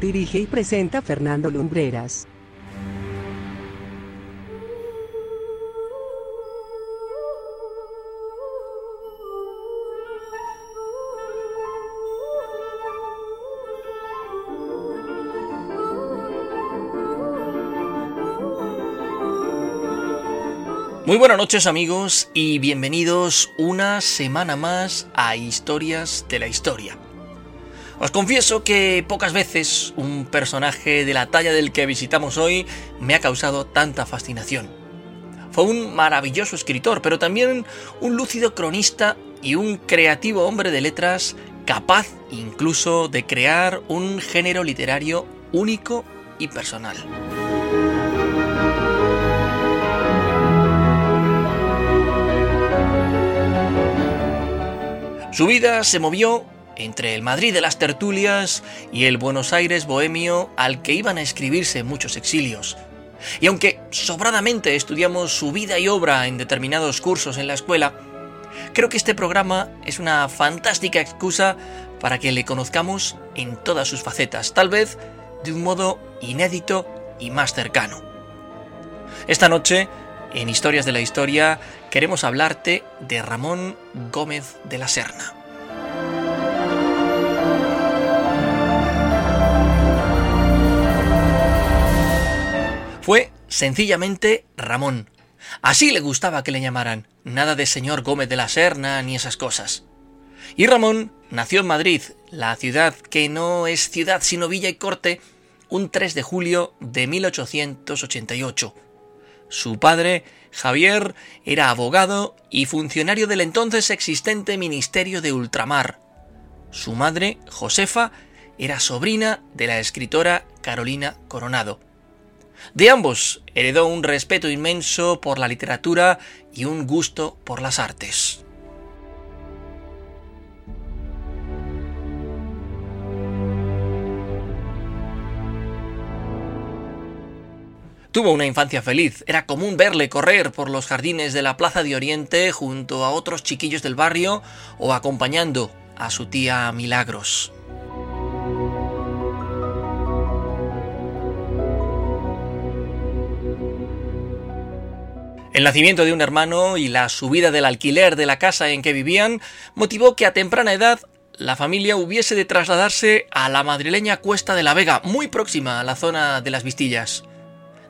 Dirige y presenta Fernando Lumbreras. Muy buenas noches amigos y bienvenidos una semana más a Historias de la Historia. Os confieso que pocas veces un personaje de la talla del que visitamos hoy me ha causado tanta fascinación. Fue un maravilloso escritor, pero también un lúcido cronista y un creativo hombre de letras capaz incluso de crear un género literario único y personal. Su vida se movió entre el Madrid de las tertulias y el Buenos Aires bohemio al que iban a escribirse muchos exilios. Y aunque sobradamente estudiamos su vida y obra en determinados cursos en la escuela, creo que este programa es una fantástica excusa para que le conozcamos en todas sus facetas, tal vez de un modo inédito y más cercano. Esta noche, en Historias de la Historia, queremos hablarte de Ramón Gómez de la Serna. Fue sencillamente Ramón. Así le gustaba que le llamaran, nada de señor Gómez de la Serna ni esas cosas. Y Ramón nació en Madrid, la ciudad que no es ciudad sino villa y corte, un 3 de julio de 1888. Su padre Javier era abogado y funcionario del entonces existente Ministerio de Ultramar. Su madre, Josefa, era sobrina de la escritora Carolina Coronado. De ambos heredó un respeto inmenso por la literatura y un gusto por las artes. Tuvo una infancia feliz. Era común verle correr por los jardines de la Plaza de Oriente junto a otros chiquillos del barrio o acompañando a su tía Milagros. El nacimiento de un hermano y la subida del alquiler de la casa en que vivían motivó que a temprana edad la familia hubiese de trasladarse a la madrileña Cuesta de la Vega, muy próxima a la zona de las Vistillas.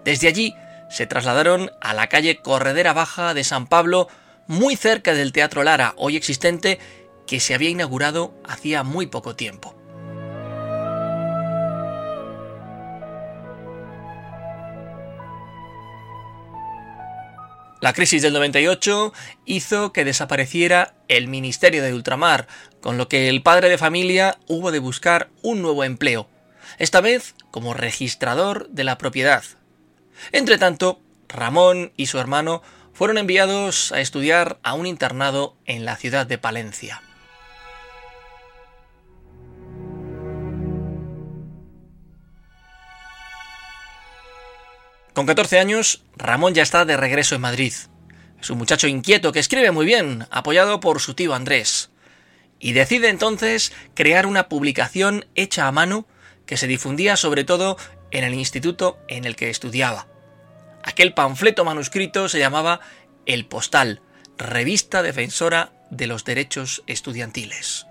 Desde allí se trasladaron a la calle Corredera Baja de San Pablo, muy cerca del Teatro Lara, hoy existente, que se había inaugurado hacía muy poco tiempo. La crisis del 98 hizo que desapareciera el Ministerio de Ultramar, con lo que el padre de familia hubo de buscar un nuevo empleo, esta vez como registrador de la propiedad, entre tanto, Ramón y su hermano fueron enviados a estudiar a un internado en la ciudad de Palencia. Con 14 años, Ramón ya está de regreso en Madrid. Es un muchacho inquieto que escribe muy bien, apoyado por su tío Andrés. Y decide entonces crear una publicación hecha a mano que se difundía sobre todo en el instituto en el que estudiaba. Aquel panfleto manuscrito se llamaba El Postal, revista defensora de los derechos estudiantiles.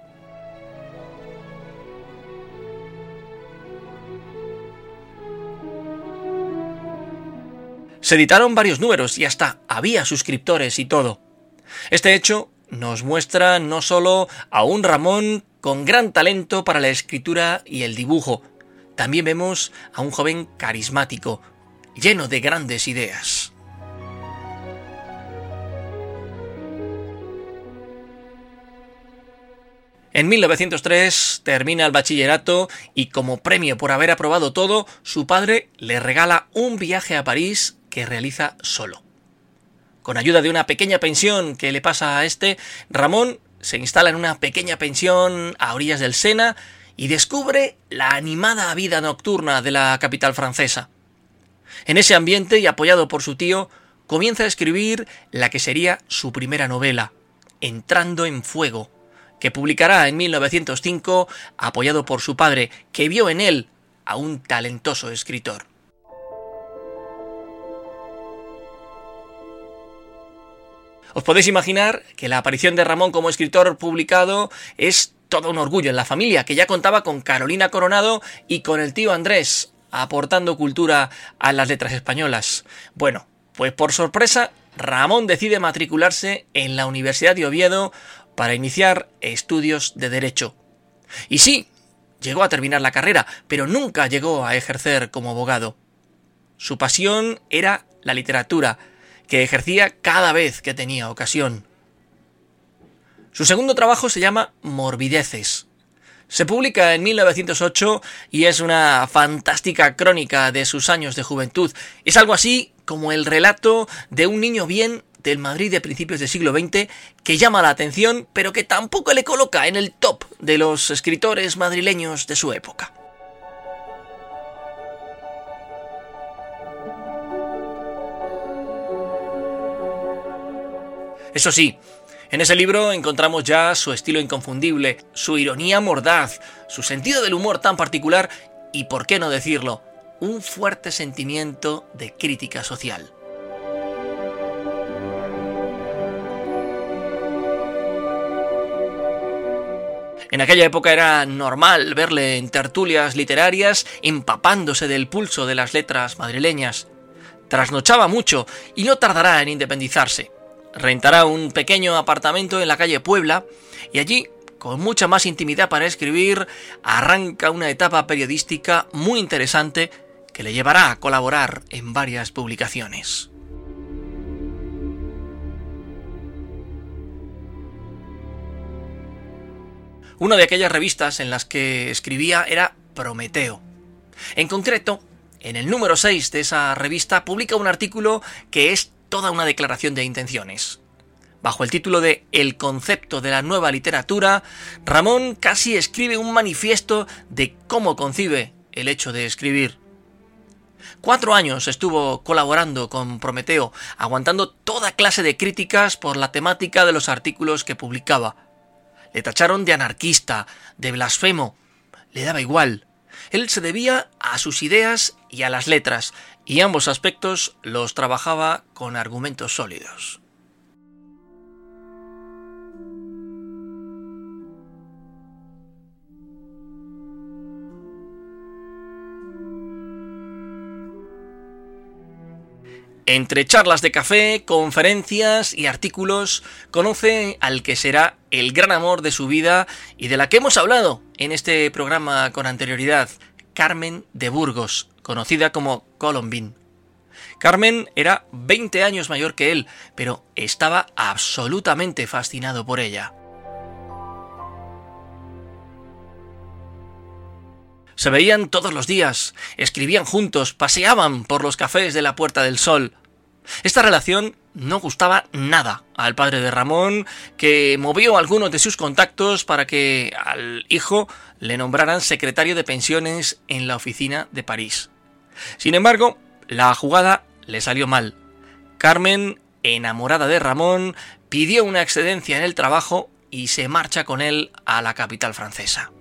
Se editaron varios números y hasta había suscriptores y todo. Este hecho nos muestra no solo a un Ramón con gran talento para la escritura y el dibujo, también vemos a un joven carismático, lleno de grandes ideas. En 1903 termina el bachillerato y como premio por haber aprobado todo, su padre le regala un viaje a París que realiza solo. Con ayuda de una pequeña pensión que le pasa a este, Ramón se instala en una pequeña pensión a orillas del Sena y descubre la animada vida nocturna de la capital francesa. En ese ambiente y apoyado por su tío, comienza a escribir la que sería su primera novela, Entrando en Fuego, que publicará en 1905 apoyado por su padre, que vio en él a un talentoso escritor. Os podéis imaginar que la aparición de Ramón como escritor publicado es todo un orgullo en la familia, que ya contaba con Carolina Coronado y con el tío Andrés, aportando cultura a las letras españolas. Bueno, pues por sorpresa, Ramón decide matricularse en la Universidad de Oviedo para iniciar estudios de Derecho. Y sí, llegó a terminar la carrera, pero nunca llegó a ejercer como abogado. Su pasión era la literatura, que ejercía cada vez que tenía ocasión. Su segundo trabajo se llama Morbideces. Se publica en 1908 y es una fantástica crónica de sus años de juventud. Es algo así como el relato de un niño bien del Madrid de principios del siglo XX que llama la atención, pero que tampoco le coloca en el top de los escritores madrileños de su época. Eso sí, en ese libro encontramos ya su estilo inconfundible, su ironía mordaz, su sentido del humor tan particular y, por qué no decirlo, un fuerte sentimiento de crítica social. En aquella época era normal verle en tertulias literarias empapándose del pulso de las letras madrileñas. Trasnochaba mucho y no tardará en independizarse. Rentará un pequeño apartamento en la calle Puebla y allí, con mucha más intimidad para escribir, arranca una etapa periodística muy interesante que le llevará a colaborar en varias publicaciones. Una de aquellas revistas en las que escribía era Prometeo. En concreto, en el número 6 de esa revista publica un artículo que es toda una declaración de intenciones. Bajo el título de El concepto de la nueva literatura, Ramón casi escribe un manifiesto de cómo concibe el hecho de escribir. Cuatro años estuvo colaborando con Prometeo, aguantando toda clase de críticas por la temática de los artículos que publicaba. Le tacharon de anarquista, de blasfemo. Le daba igual. Él se debía a sus ideas y a las letras, y ambos aspectos los trabajaba con argumentos sólidos. Entre charlas de café, conferencias y artículos, conoce al que será el gran amor de su vida y de la que hemos hablado en este programa con anterioridad, Carmen de Burgos, conocida como Colombine. Carmen era 20 años mayor que él, pero estaba absolutamente fascinado por ella. Se veían todos los días, escribían juntos, paseaban por los cafés de la Puerta del Sol. Esta relación no gustaba nada al padre de Ramón, que movió algunos de sus contactos para que al hijo le nombraran secretario de pensiones en la oficina de París. Sin embargo, la jugada le salió mal. Carmen, enamorada de Ramón, pidió una excedencia en el trabajo y se marcha con él a la capital francesa.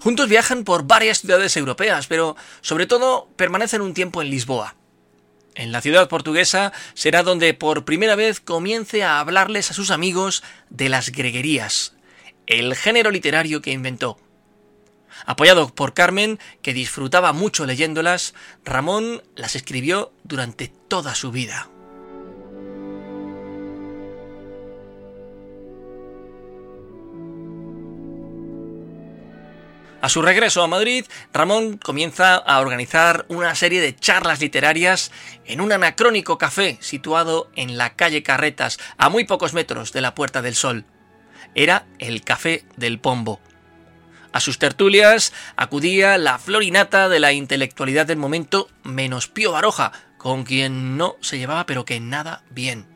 Juntos viajan por varias ciudades europeas, pero sobre todo permanecen un tiempo en Lisboa. En la ciudad portuguesa será donde por primera vez comience a hablarles a sus amigos de las greguerías, el género literario que inventó. Apoyado por Carmen, que disfrutaba mucho leyéndolas, Ramón las escribió durante toda su vida. A su regreso a Madrid, Ramón comienza a organizar una serie de charlas literarias en un anacrónico café situado en la calle Carretas, a muy pocos metros de la Puerta del Sol. Era el Café del Pombo. A sus tertulias acudía la florinata de la intelectualidad del momento, menos Pío Baroja, con quien no se llevaba pero que nada bien.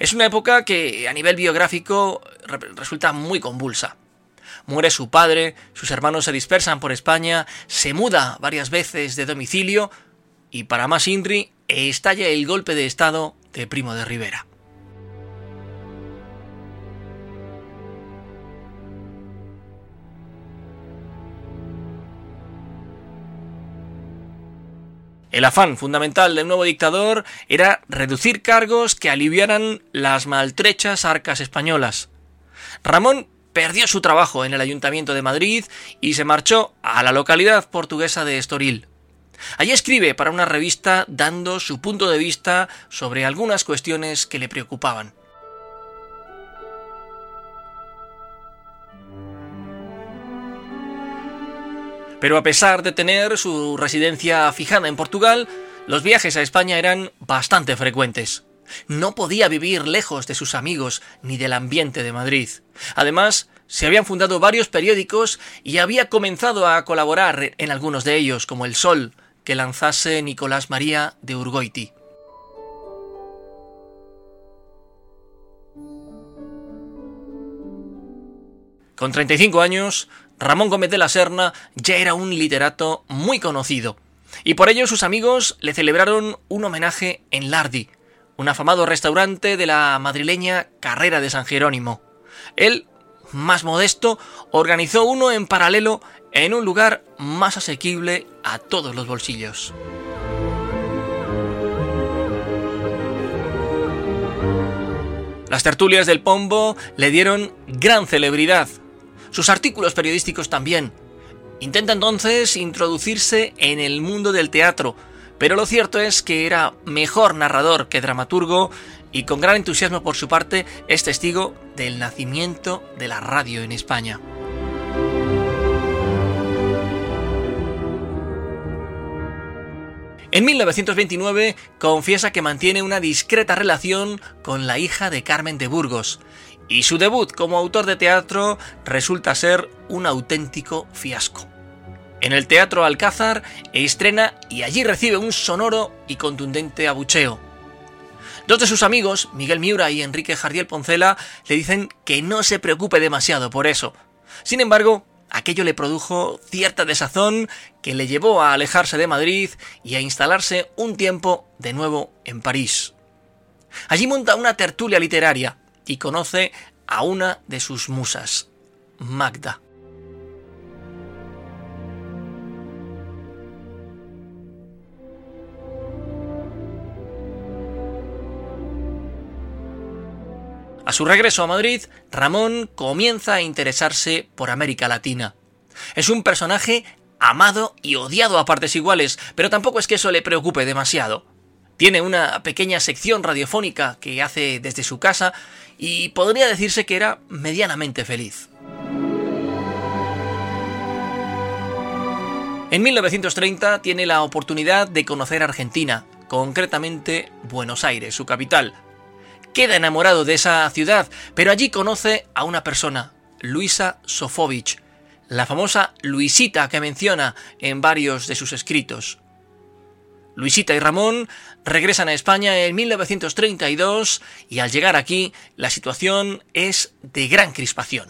Es una época que a nivel biográfico resulta muy convulsa muere su padre, sus hermanos se dispersan por España, se muda varias veces de domicilio y para más Inri estalla el golpe de Estado de Primo de Rivera. El afán fundamental del nuevo dictador era reducir cargos que aliviaran las maltrechas arcas españolas. Ramón perdió su trabajo en el Ayuntamiento de Madrid y se marchó a la localidad portuguesa de Estoril. Allí escribe para una revista dando su punto de vista sobre algunas cuestiones que le preocupaban. Pero a pesar de tener su residencia fijada en Portugal, los viajes a España eran bastante frecuentes. No podía vivir lejos de sus amigos ni del ambiente de Madrid. Además, se habían fundado varios periódicos y había comenzado a colaborar en algunos de ellos, como El Sol, que lanzase Nicolás María de Urgoiti. Con 35 años, Ramón Gómez de la Serna ya era un literato muy conocido, y por ello sus amigos le celebraron un homenaje en Lardi, un afamado restaurante de la madrileña Carrera de San Jerónimo. Él, más modesto, organizó uno en paralelo en un lugar más asequible a todos los bolsillos. Las tertulias del Pombo le dieron gran celebridad. Sus artículos periodísticos también. Intenta entonces introducirse en el mundo del teatro, pero lo cierto es que era mejor narrador que dramaturgo y con gran entusiasmo por su parte es testigo del nacimiento de la radio en España. En 1929 confiesa que mantiene una discreta relación con la hija de Carmen de Burgos, y su debut como autor de teatro resulta ser un auténtico fiasco. En el Teatro Alcázar estrena y allí recibe un sonoro y contundente abucheo. Dos de sus amigos, Miguel Miura y Enrique Jardiel Poncela, le dicen que no se preocupe demasiado por eso. Sin embargo, aquello le produjo cierta desazón que le llevó a alejarse de Madrid y a instalarse un tiempo de nuevo en París. Allí monta una tertulia literaria y conoce a una de sus musas, Magda. A su regreso a Madrid, Ramón comienza a interesarse por América Latina. Es un personaje amado y odiado a partes iguales, pero tampoco es que eso le preocupe demasiado. Tiene una pequeña sección radiofónica que hace desde su casa y podría decirse que era medianamente feliz. En 1930 tiene la oportunidad de conocer Argentina, concretamente Buenos Aires, su capital, queda enamorado de esa ciudad, pero allí conoce a una persona, Luisa Sofovich, la famosa Luisita que menciona en varios de sus escritos. Luisita y Ramón regresan a España en 1932 y al llegar aquí la situación es de gran crispación.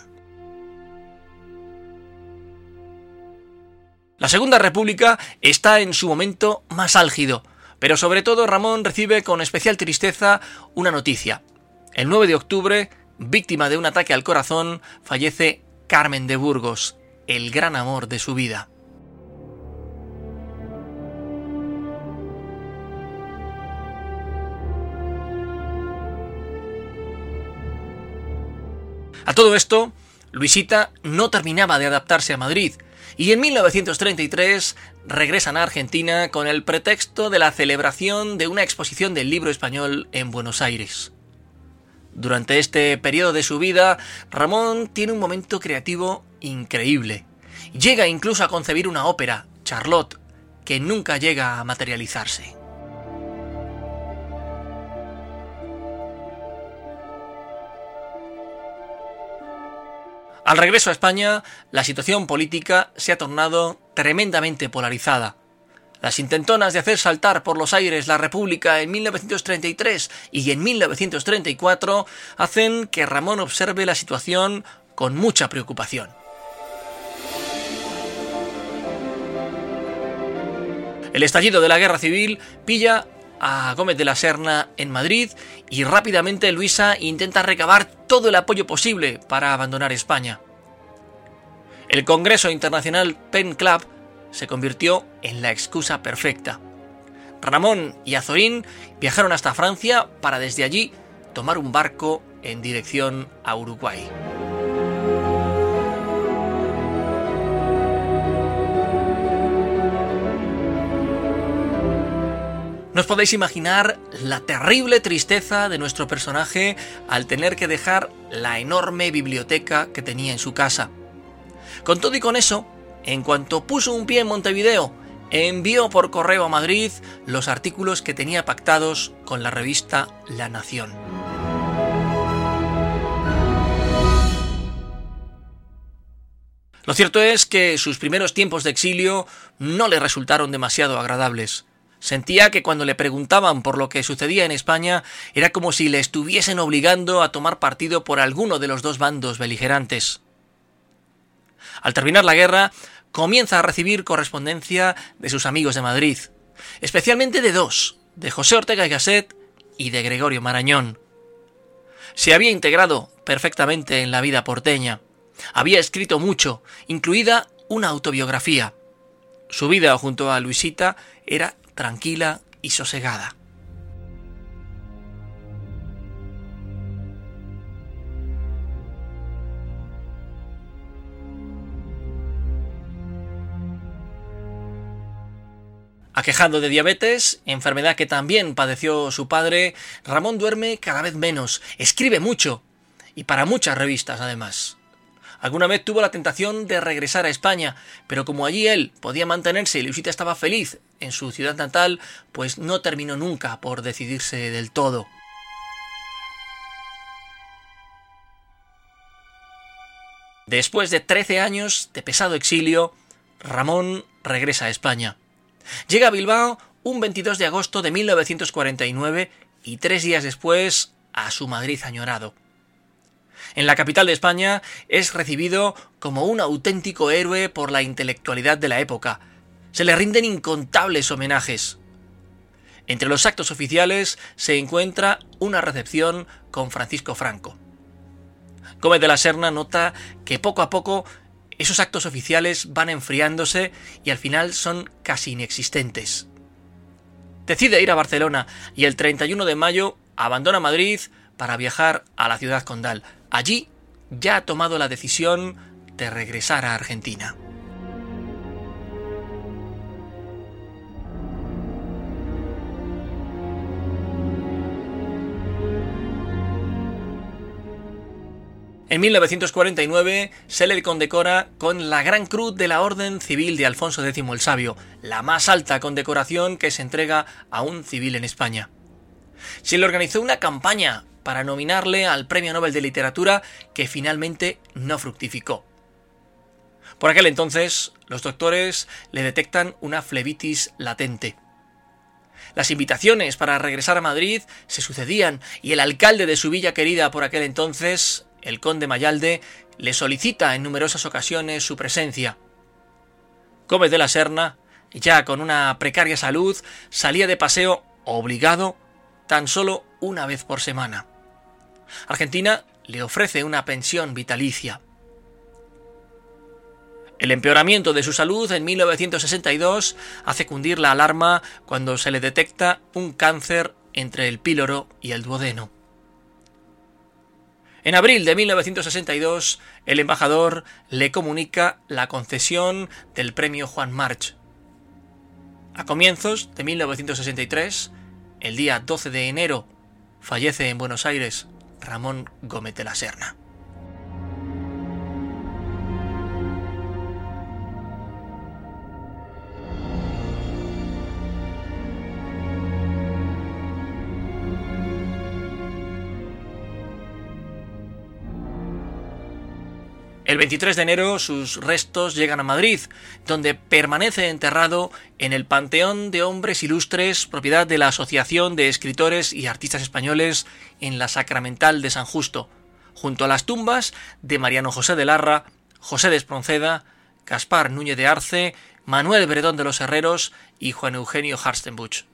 La Segunda República está en su momento más álgido, pero sobre todo Ramón recibe con especial tristeza una noticia. El 9 de octubre, víctima de un ataque al corazón, fallece Carmen de Burgos, el gran amor de su vida. A todo esto, Luisita no terminaba de adaptarse a Madrid y en 1933 regresan a Argentina con el pretexto de la celebración de una exposición del libro español en Buenos Aires. Durante este periodo de su vida, Ramón tiene un momento creativo increíble Llega incluso a concebir una ópera, Charlotte, que nunca llega a materializarse. Al regreso a España, la situación política se ha tornado tremendamente polarizada. Las intentonas de hacer saltar por los aires la República en 1933 y en 1934 hacen que Ramón observe la situación con mucha preocupación. El estallido de la guerra civil pilla a Gómez de la Serna en Madrid y rápidamente Luisa intenta recabar todo el apoyo posible para abandonar España. El Congreso Internacional Pen Club se convirtió en la excusa perfecta. Ramón y Azorín viajaron hasta Francia para desde allí tomar un barco en dirección a Uruguay. No os podéis imaginar la terrible tristeza de nuestro personaje al tener que dejar la enorme biblioteca que tenía en su casa. Con todo y con eso, en cuanto puso un pie en Montevideo, envió por correo a Madrid los artículos que tenía pactados con la revista La Nación. Lo cierto es que sus primeros tiempos de exilio no le resultaron demasiado agradables. Sentía que cuando le preguntaban por lo que sucedía en España era como si le estuviesen obligando a tomar partido por alguno de los dos bandos beligerantes. Al terminar la guerra, comienza a recibir correspondencia de sus amigos de Madrid, especialmente de dos, de José Ortega y Gasset y de Gregorio Marañón. Se había integrado perfectamente en la vida porteña. Había escrito mucho, incluida una autobiografía. Su vida junto a Luisita era tranquila y sosegada. Aquejando de diabetes, enfermedad que también padeció su padre, Ramón duerme cada vez menos, escribe mucho, y para muchas revistas además. Alguna vez tuvo la tentación de regresar a España, pero como allí él podía mantenerse y Luisita estaba feliz en su ciudad natal, pues no terminó nunca por decidirse del todo. Después de 13 años de pesado exilio, Ramón regresa a España. Llega a Bilbao un 22 de agosto de 1949 y tres días después a su Madrid añorado en la capital de España, es recibido como un auténtico héroe por la intelectualidad de la época. Se le rinden incontables homenajes. Entre los actos oficiales se encuentra una recepción con Francisco Franco. Gómez de la Serna nota que poco a poco esos actos oficiales van enfriándose y al final son casi inexistentes. Decide ir a Barcelona y el 31 de mayo abandona Madrid para viajar a la ciudad condal. Allí ya ha tomado la decisión de regresar a Argentina. En 1949 se le condecora con la Gran Cruz de la Orden Civil de Alfonso X el Sabio, la más alta condecoración que se entrega a un civil en España. Se le organizó una campaña para nominarle al Premio Nobel de Literatura que finalmente no fructificó. Por aquel entonces, los doctores le detectan una flebitis latente. Las invitaciones para regresar a Madrid se sucedían y el alcalde de su villa querida por aquel entonces, el conde Mayalde, le solicita en numerosas ocasiones su presencia. Gómez de la Serna, ya con una precaria salud, salía de paseo obligado tan solo una vez por semana. Argentina le ofrece una pensión vitalicia. El empeoramiento de su salud en 1962 hace cundir la alarma cuando se le detecta un cáncer entre el píloro y el duodeno. En abril de 1962, el embajador le comunica la concesión del premio Juan March. A comienzos de 1963, el día 12 de enero, fallece en Buenos Aires Ramón Gómez de la Serna. El 23 de enero sus restos llegan a Madrid, donde permanece enterrado en el Panteón de Hombres Ilustres, propiedad de la Asociación de Escritores y Artistas Españoles en la Sacramental de San Justo, junto a las tumbas de Mariano José de Larra, José de Espronceda, Gaspar Núñez de Arce, Manuel Bredón de los Herreros y Juan Eugenio Harstenbuch.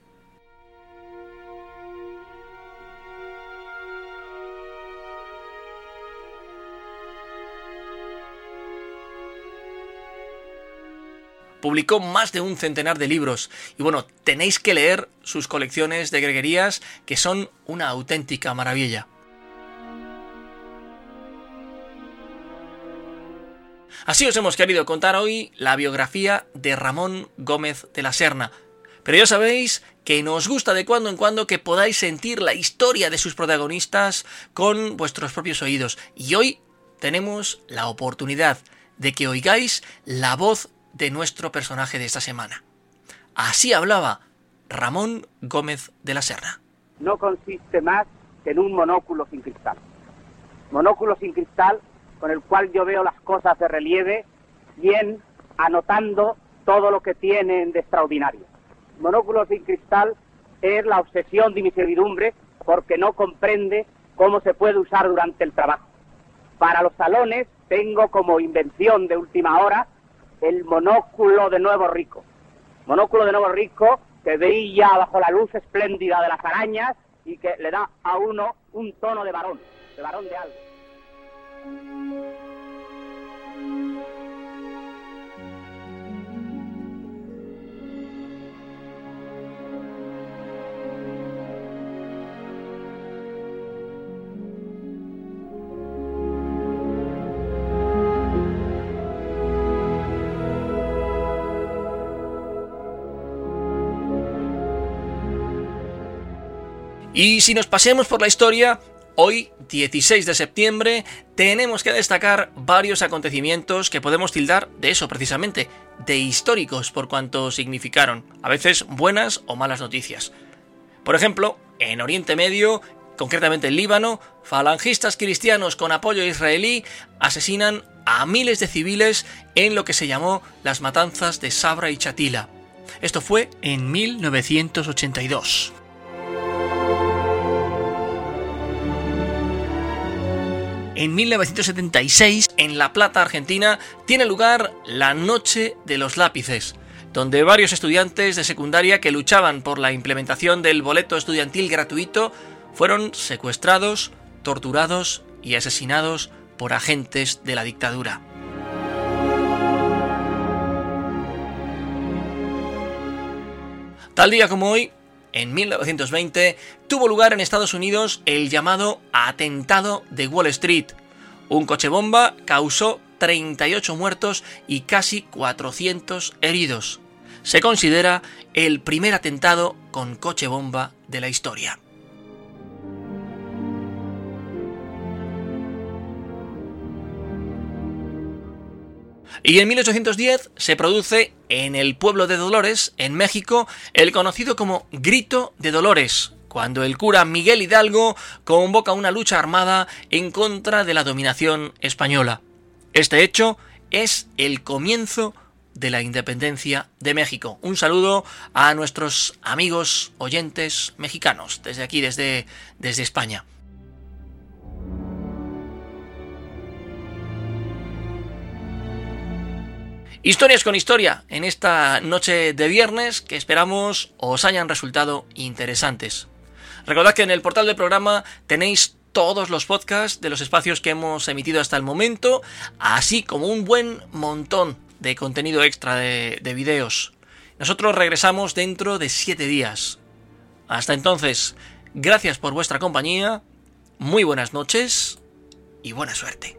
Publicó más de un centenar de libros y bueno, tenéis que leer sus colecciones de greguerías que son una auténtica maravilla. Así os hemos querido contar hoy la biografía de Ramón Gómez de la Serna. Pero ya sabéis que nos gusta de cuando en cuando que podáis sentir la historia de sus protagonistas con vuestros propios oídos. Y hoy tenemos la oportunidad de que oigáis la voz de nuestro personaje de esta semana. Así hablaba Ramón Gómez de la Serna. No consiste más que en un monóculo sin cristal. Monóculo sin cristal con el cual yo veo las cosas de relieve, bien anotando todo lo que tienen de extraordinario. Monóculo sin cristal es la obsesión de mi servidumbre porque no comprende cómo se puede usar durante el trabajo. Para los salones tengo como invención de última hora el monóculo de Nuevo Rico. Monóculo de Nuevo Rico que veía bajo la luz espléndida de las arañas y que le da a uno un tono de varón, de varón de algo. Y si nos pasemos por la historia, hoy, 16 de septiembre, tenemos que destacar varios acontecimientos que podemos tildar de eso precisamente, de históricos por cuanto significaron, a veces buenas o malas noticias. Por ejemplo, en Oriente Medio, concretamente en Líbano, falangistas cristianos con apoyo israelí asesinan a miles de civiles en lo que se llamó las matanzas de Sabra y Chatila. Esto fue en 1982. En 1976, en La Plata, Argentina, tiene lugar la Noche de los Lápices, donde varios estudiantes de secundaria que luchaban por la implementación del boleto estudiantil gratuito fueron secuestrados, torturados y asesinados por agentes de la dictadura. Tal día como hoy, en 1920 tuvo lugar en Estados Unidos el llamado Atentado de Wall Street. Un coche bomba causó 38 muertos y casi 400 heridos. Se considera el primer atentado con coche bomba de la historia. Y en 1810 se produce en el pueblo de Dolores, en México, el conocido como Grito de Dolores, cuando el cura Miguel Hidalgo convoca una lucha armada en contra de la dominación española. Este hecho es el comienzo de la independencia de México. Un saludo a nuestros amigos oyentes mexicanos desde aquí, desde, desde España. Historias con historia en esta noche de viernes que esperamos os hayan resultado interesantes. Recordad que en el portal del programa tenéis todos los podcasts de los espacios que hemos emitido hasta el momento, así como un buen montón de contenido extra de, de videos. Nosotros regresamos dentro de siete días. Hasta entonces, gracias por vuestra compañía, muy buenas noches y buena suerte.